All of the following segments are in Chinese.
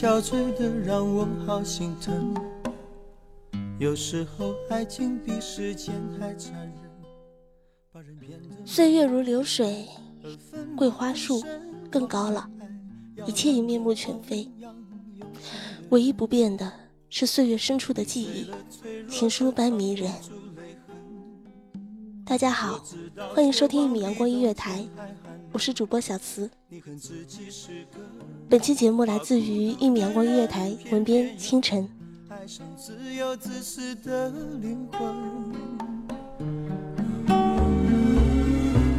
憔悴的，让我好心疼。有时候爱情比时间还残忍，把人变得岁月如流水，桂花树更高了，一切已面目全非。唯一不变的是岁月深处的记忆，情书般迷人。大家好，欢迎收听一米阳光音乐台，我是主播小慈。本期节目来自于一米阳光音乐台文编清晨。爱上自由自私的灵魂。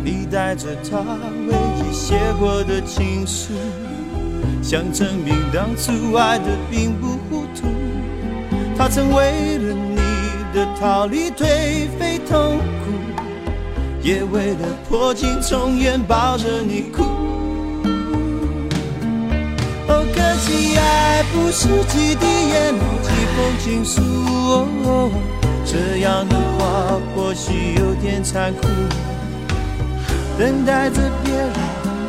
你带着他唯一写过的情书，想证明当初爱的并不糊涂。他曾为了你的逃离颓废痛苦，也为了破镜重圆抱着你哭。哦，可惜爱不是几滴眼泪几封情书，哦，这样的话或许有点残酷。等待着别人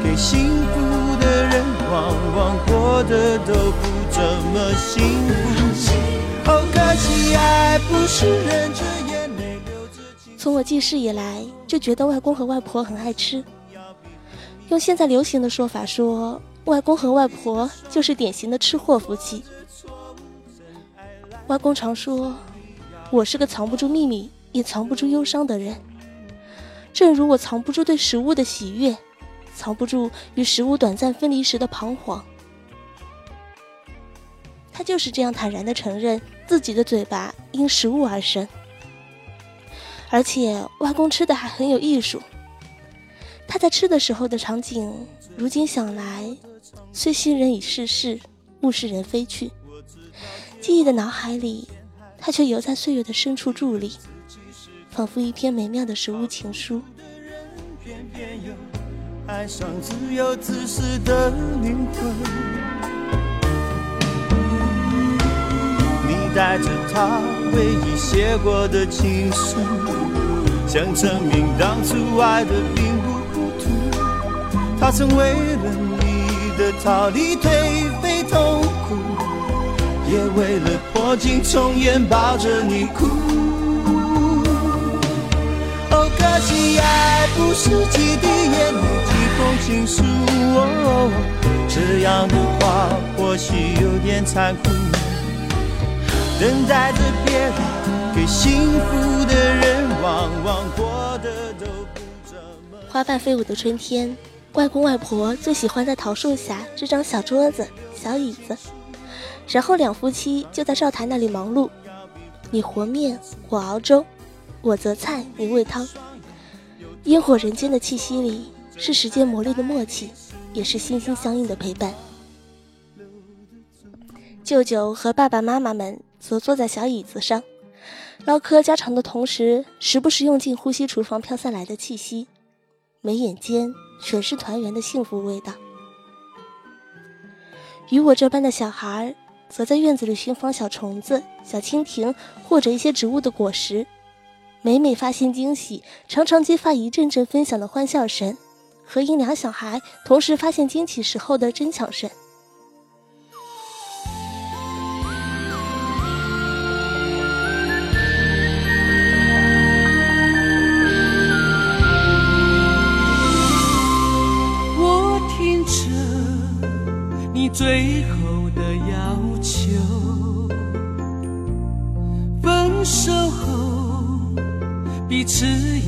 给幸福的人，往往过得都不怎么幸福。哦，可惜爱不是忍着。从我记事以来，就觉得外公和外婆很爱吃。用现在流行的说法说，外公和外婆就是典型的吃货夫妻。外公常说，我是个藏不住秘密也藏不住忧伤的人，正如我藏不住对食物的喜悦，藏不住与食物短暂分离时的彷徨。他就是这样坦然地承认自己的嘴巴因食物而生。而且外公吃的还很有艺术。他在吃的时候的场景，如今想来，虽昔人已逝世，物是人非去，记忆的脑海里，他却犹在岁月的深处伫立，仿佛一篇美妙的食物情书。爱上自由自私的灵魂。带着他唯一写过的情书，想证明当初爱的并不糊涂。他曾为了你的逃离颓废痛苦，也为了破镜重圆抱着你哭。哦，可惜爱不是几滴眼泪几封情书，哦，这样的话或许有点残酷。等待着别人给幸福的人，往往过得都不怎么。花瓣飞舞的春天，外公外婆最喜欢在桃树下支张小桌子、小椅子，然后两夫妻就在灶台那里忙碌。你和面，我熬粥；我择菜，你煨汤。烟火人间的气息里，是时间磨砺的默契，也是心心相印的陪伴。舅舅和爸爸妈妈们则坐在小椅子上，唠嗑家常的同时，时不时用尽呼吸厨房飘散来的气息，眉眼间全是团圆的幸福味道。与我这般的小孩，则在院子里寻访小虫子、小蜻蜓或者一些植物的果实，每每发现惊喜，常常激发一阵阵分享的欢笑声，和因两小孩同时发现惊喜时候的争抢声。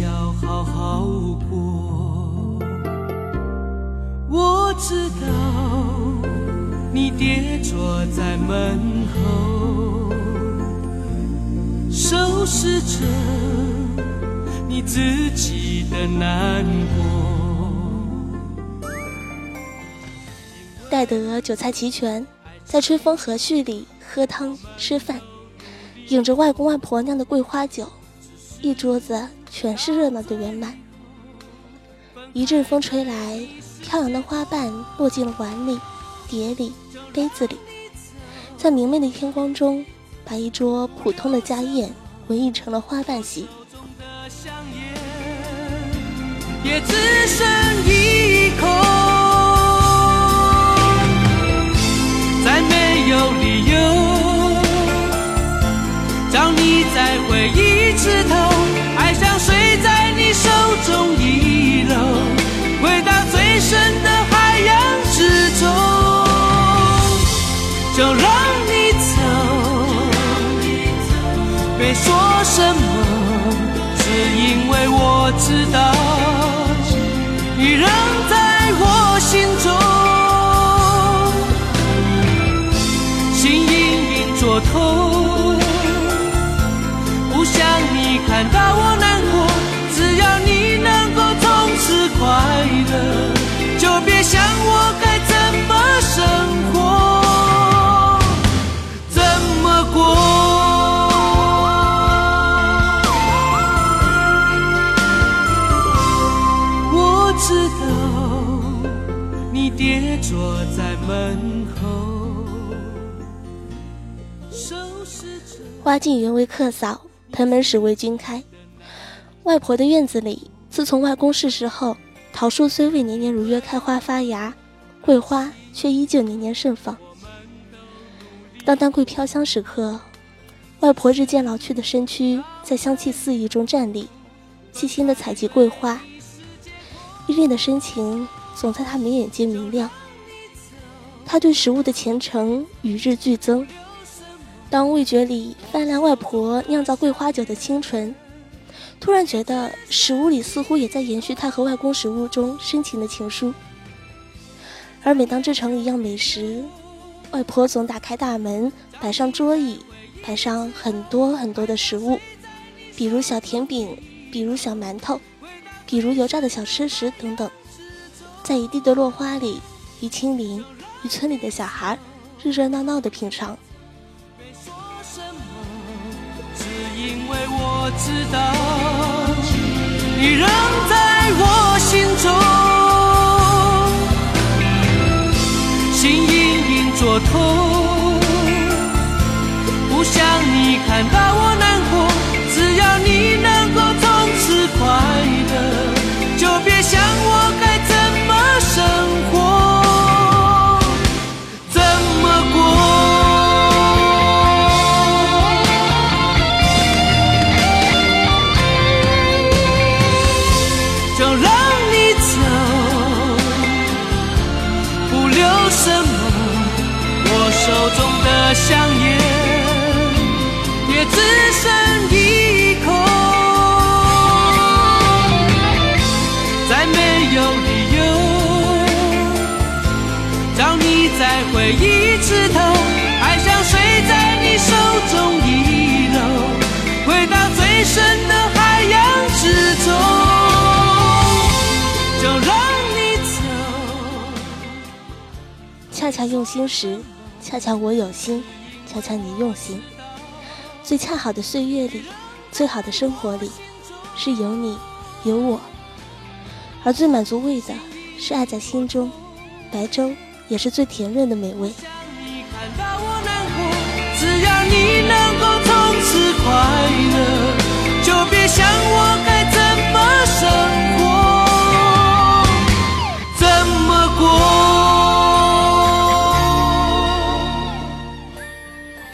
要好好过。我知道你跌坐在门后，收拾着你自己的难过。待得酒菜齐全，在春风和煦里喝汤吃饭，饮着外公外婆酿的桂花酒，一桌子全是热闹的圆满。一阵风吹来，飘扬的花瓣落进了碗里、碟里、杯子里，在明媚的天光中，把一桌普通的家宴文艺成了花瓣席。也只剩一就让你走，别说什么，只因为我知道，在门后。花径原为客扫，盆门始为君开。外婆的院子里，自从外公逝世后，桃树虽未年年如约开花发芽，桂花却依旧年年盛放。当丹桂飘香时刻，外婆日渐老去的身躯在香气四溢中站立，细心的采集桂花，依恋的深情总在她眉眼间明亮。他对食物的虔诚与日俱增。当味觉里泛滥外婆酿造桂花酒的清纯，突然觉得食物里似乎也在延续他和外公食物中深情的情书。而每当制成一样美食，外婆总打开大门，摆上桌椅，摆上很多很多的食物，比如小甜饼，比如小馒头，比如油炸的小吃食等等，在一地的落花里，与亲邻，与村里的小孩，热热闹闹的品尝。因为我知道你仍在我心中，心隐隐作痛，不想你看到我难过。只要你能够从此快乐，就别想我只剩一口，再没有理由让你在回忆枝头，爱像水在你手中遗漏，回到最深的海洋之中，就让你走。恰恰用心时。恰恰我有心。瞧瞧你用心。最恰好的岁月里，最好的生活里，是有你，有我。而最满足味的，是爱在心中。白粥也是最甜润的美味。只要你